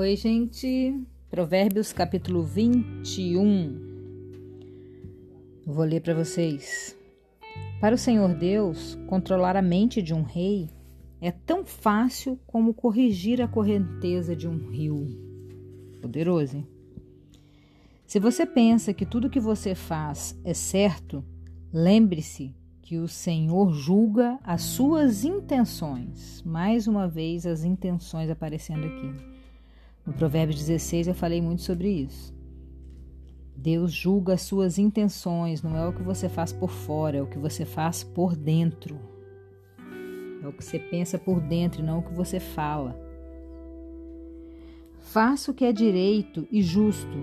Oi, gente. Provérbios capítulo 21. Vou ler para vocês. Para o Senhor Deus, controlar a mente de um rei é tão fácil como corrigir a correnteza de um rio. Poderoso, hein? Se você pensa que tudo que você faz é certo, lembre-se que o Senhor julga as suas intenções. Mais uma vez, as intenções aparecendo aqui. No Provérbio 16 eu falei muito sobre isso. Deus julga as suas intenções, não é o que você faz por fora, é o que você faz por dentro. É o que você pensa por dentro e não o que você fala. Faça o que é direito e justo,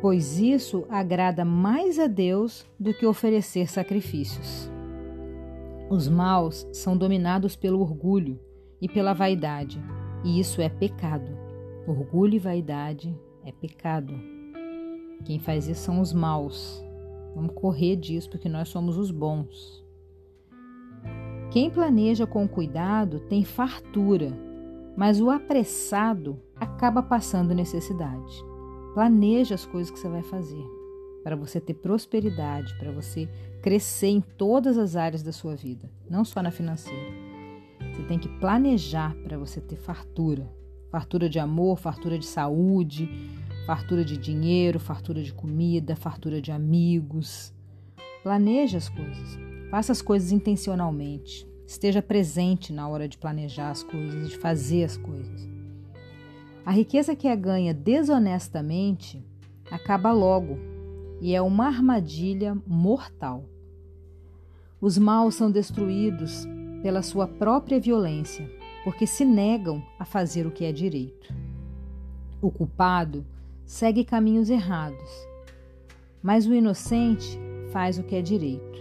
pois isso agrada mais a Deus do que oferecer sacrifícios. Os maus são dominados pelo orgulho e pela vaidade, e isso é pecado. Orgulho e vaidade é pecado. Quem faz isso são os maus. Vamos correr disso porque nós somos os bons. Quem planeja com cuidado tem fartura, mas o apressado acaba passando necessidade. Planeje as coisas que você vai fazer para você ter prosperidade, para você crescer em todas as áreas da sua vida, não só na financeira. Você tem que planejar para você ter fartura, fartura de amor, fartura de saúde, fartura de dinheiro, fartura de comida, fartura de amigos. Planeje as coisas. Faça as coisas intencionalmente. Esteja presente na hora de planejar as coisas, de fazer as coisas. A riqueza que é ganha desonestamente acaba logo e é uma armadilha mortal. Os maus são destruídos pela sua própria violência, porque se negam a fazer o que é direito. O culpado segue caminhos errados, mas o inocente faz o que é direito.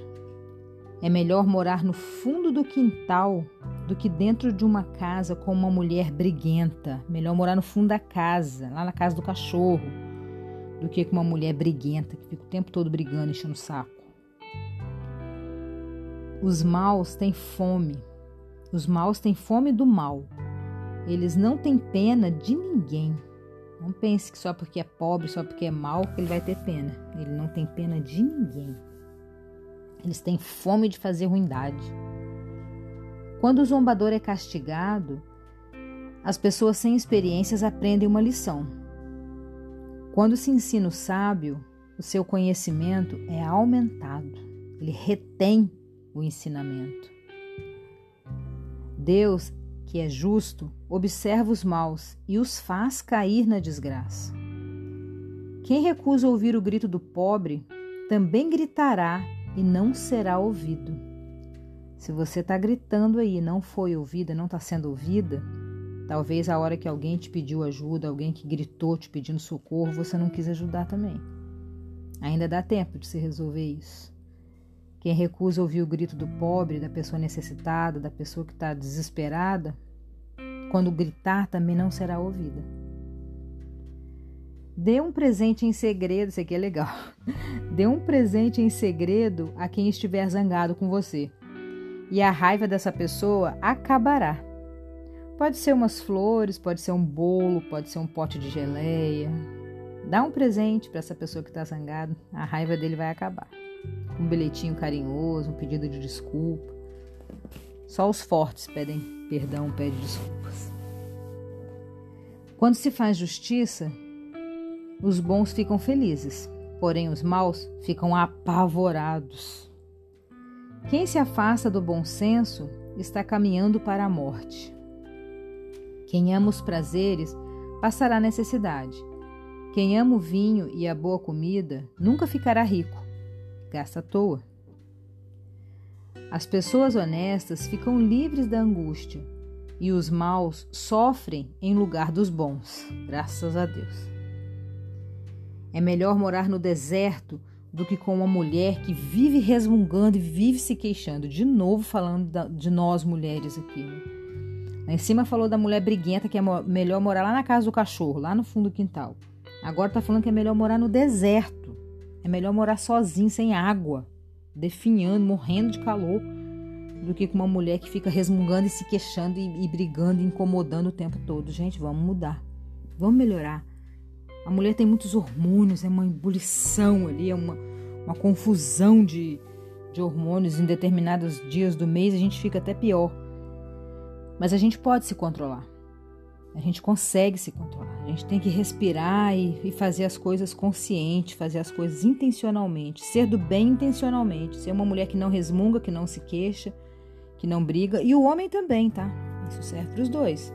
É melhor morar no fundo do quintal do que dentro de uma casa com uma mulher briguenta. Melhor morar no fundo da casa, lá na casa do cachorro, do que com uma mulher briguenta que fica o tempo todo brigando, enchendo o saco. Os maus têm fome. Os maus têm fome do mal. Eles não têm pena de ninguém. Não pense que só porque é pobre, só porque é mau, que ele vai ter pena. Ele não tem pena de ninguém. Eles têm fome de fazer ruindade. Quando o zombador é castigado, as pessoas sem experiências aprendem uma lição. Quando se ensina o sábio, o seu conhecimento é aumentado, ele retém o ensinamento. Deus, que é justo, observa os maus e os faz cair na desgraça. Quem recusa ouvir o grito do pobre também gritará e não será ouvido. Se você está gritando aí e não foi ouvida, não está sendo ouvida, talvez a hora que alguém te pediu ajuda, alguém que gritou te pedindo socorro, você não quis ajudar também. Ainda dá tempo de se resolver isso. Quem recusa ouvir o grito do pobre, da pessoa necessitada, da pessoa que está desesperada, quando gritar também não será ouvida. Dê um presente em segredo, isso aqui é legal. Dê um presente em segredo a quem estiver zangado com você. E a raiva dessa pessoa acabará. Pode ser umas flores, pode ser um bolo, pode ser um pote de geleia. Dá um presente para essa pessoa que está zangada, a raiva dele vai acabar. Um bilhetinho carinhoso, um pedido de desculpa. Só os fortes pedem perdão, pedem desculpas. Quando se faz justiça, os bons ficam felizes, porém os maus ficam apavorados. Quem se afasta do bom senso está caminhando para a morte. Quem ama os prazeres passará necessidade. Quem ama o vinho e a boa comida nunca ficará rico, gasta à toa. As pessoas honestas ficam livres da angústia e os maus sofrem em lugar dos bons, graças a Deus. É melhor morar no deserto do que com uma mulher que vive resmungando e vive se queixando. De novo falando de nós mulheres aqui. Né? Lá em cima falou da mulher briguenta que é melhor morar lá na casa do cachorro, lá no fundo do quintal. Agora tá falando que é melhor morar no deserto. É melhor morar sozinho, sem água, definhando, morrendo de calor, do que com uma mulher que fica resmungando e se queixando e, e brigando e incomodando o tempo todo. Gente, vamos mudar. vamos melhorar. A mulher tem muitos hormônios, é uma ebulição ali, é uma, uma confusão de, de hormônios em determinados dias do mês, a gente fica até pior. Mas a gente pode se controlar. A gente consegue se controlar. A gente tem que respirar e, e, fazer as coisas consciente, fazer as coisas intencionalmente, ser do bem intencionalmente, ser uma mulher que não resmunga, que não se queixa, que não briga. E o homem também, tá? Isso serve para os dois.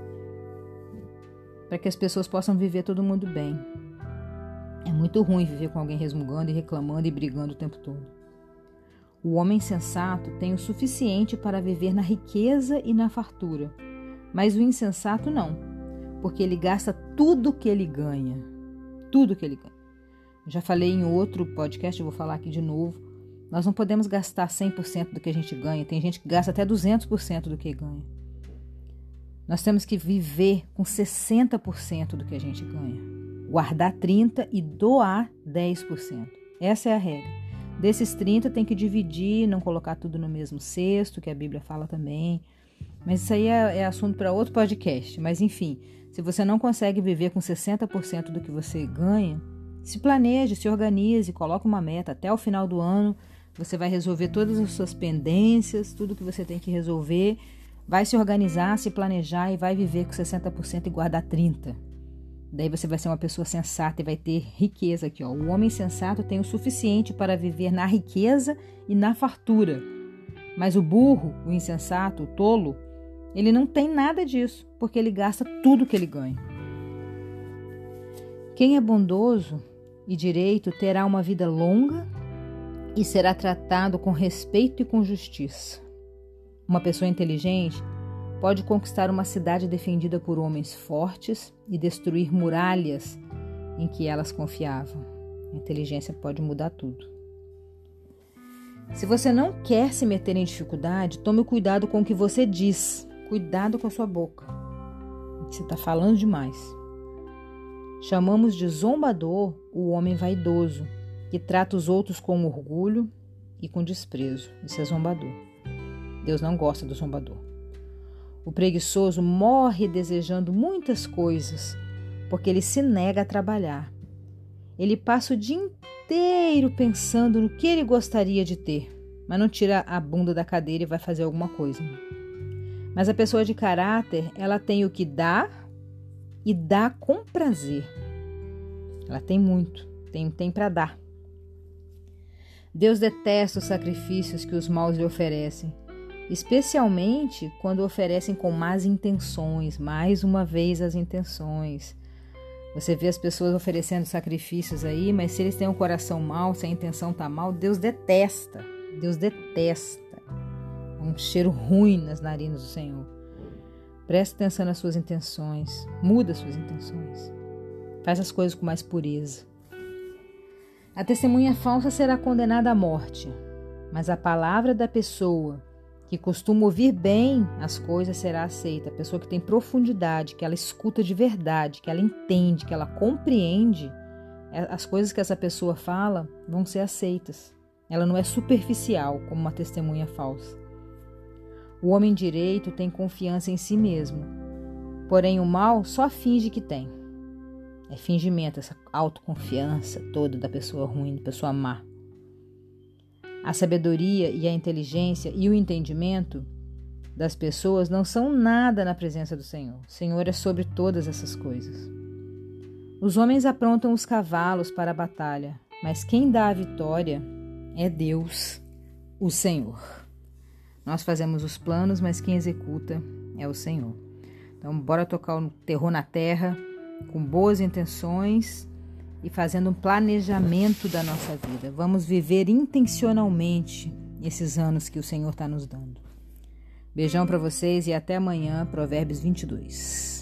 Para que as pessoas possam viver todo mundo bem. É muito ruim viver com alguém resmungando e reclamando e brigando o tempo todo. O homem sensato tem o suficiente para viver na riqueza e na fartura, mas o insensato não, porque ele gasta tudo que ele ganha. Tudo que ele ganha. Já falei em outro podcast, vou falar aqui de novo. Nós não podemos gastar 100% do que a gente ganha, tem gente que gasta até 200% do que ganha. Nós temos que viver com 60% do que a gente ganha guardar 30 e doar 10%. Essa é a regra. Desses 30 tem que dividir, não colocar tudo no mesmo cesto, que a Bíblia fala também. Mas isso aí é, é assunto para outro podcast. Mas enfim, se você não consegue viver com 60% do que você ganha, se planeje, se organize, coloque uma meta até o final do ano. Você vai resolver todas as suas pendências, tudo que você tem que resolver. Vai se organizar, se planejar e vai viver com 60% e guardar 30%. Daí você vai ser uma pessoa sensata e vai ter riqueza aqui, ó. O homem sensato tem o suficiente para viver na riqueza e na fartura. Mas o burro, o insensato, o tolo, ele não tem nada disso, porque ele gasta tudo que ele ganha. Quem é bondoso e direito terá uma vida longa e será tratado com respeito e com justiça. Uma pessoa inteligente pode conquistar uma cidade defendida por homens fortes e destruir muralhas em que elas confiavam. A inteligência pode mudar tudo. Se você não quer se meter em dificuldade, tome cuidado com o que você diz. Cuidado com a sua boca. Você está falando demais. Chamamos de zombador o homem vaidoso, que trata os outros com orgulho e com desprezo. Isso é zombador. Deus não gosta do zombador. O preguiçoso morre desejando muitas coisas, porque ele se nega a trabalhar. Ele passa o dia inteiro pensando no que ele gostaria de ter, mas não tira a bunda da cadeira e vai fazer alguma coisa. Mas a pessoa de caráter, ela tem o que dá e dá com prazer. Ela tem muito, tem, tem para dar. Deus detesta os sacrifícios que os maus lhe oferecem especialmente quando oferecem com más intenções, mais uma vez as intenções. Você vê as pessoas oferecendo sacrifícios aí, mas se eles têm um coração mau, se a intenção tá mal, Deus detesta. Deus detesta. Um cheiro ruim nas narinas do Senhor. Preste atenção nas suas intenções, muda suas intenções. Faz as coisas com mais pureza. A testemunha falsa será condenada à morte, mas a palavra da pessoa que costuma ouvir bem as coisas será aceita. A pessoa que tem profundidade, que ela escuta de verdade, que ela entende, que ela compreende é, as coisas que essa pessoa fala vão ser aceitas. Ela não é superficial como uma testemunha falsa. O homem direito tem confiança em si mesmo, porém o mal só finge que tem. É fingimento, essa autoconfiança toda da pessoa ruim, da pessoa má. A sabedoria e a inteligência e o entendimento das pessoas não são nada na presença do Senhor. O Senhor é sobre todas essas coisas. Os homens aprontam os cavalos para a batalha, mas quem dá a vitória é Deus, o Senhor. Nós fazemos os planos, mas quem executa é o Senhor. Então, bora tocar o terror na terra com boas intenções e fazendo um planejamento da nossa vida. Vamos viver intencionalmente esses anos que o Senhor está nos dando. Beijão para vocês e até amanhã, Provérbios 22.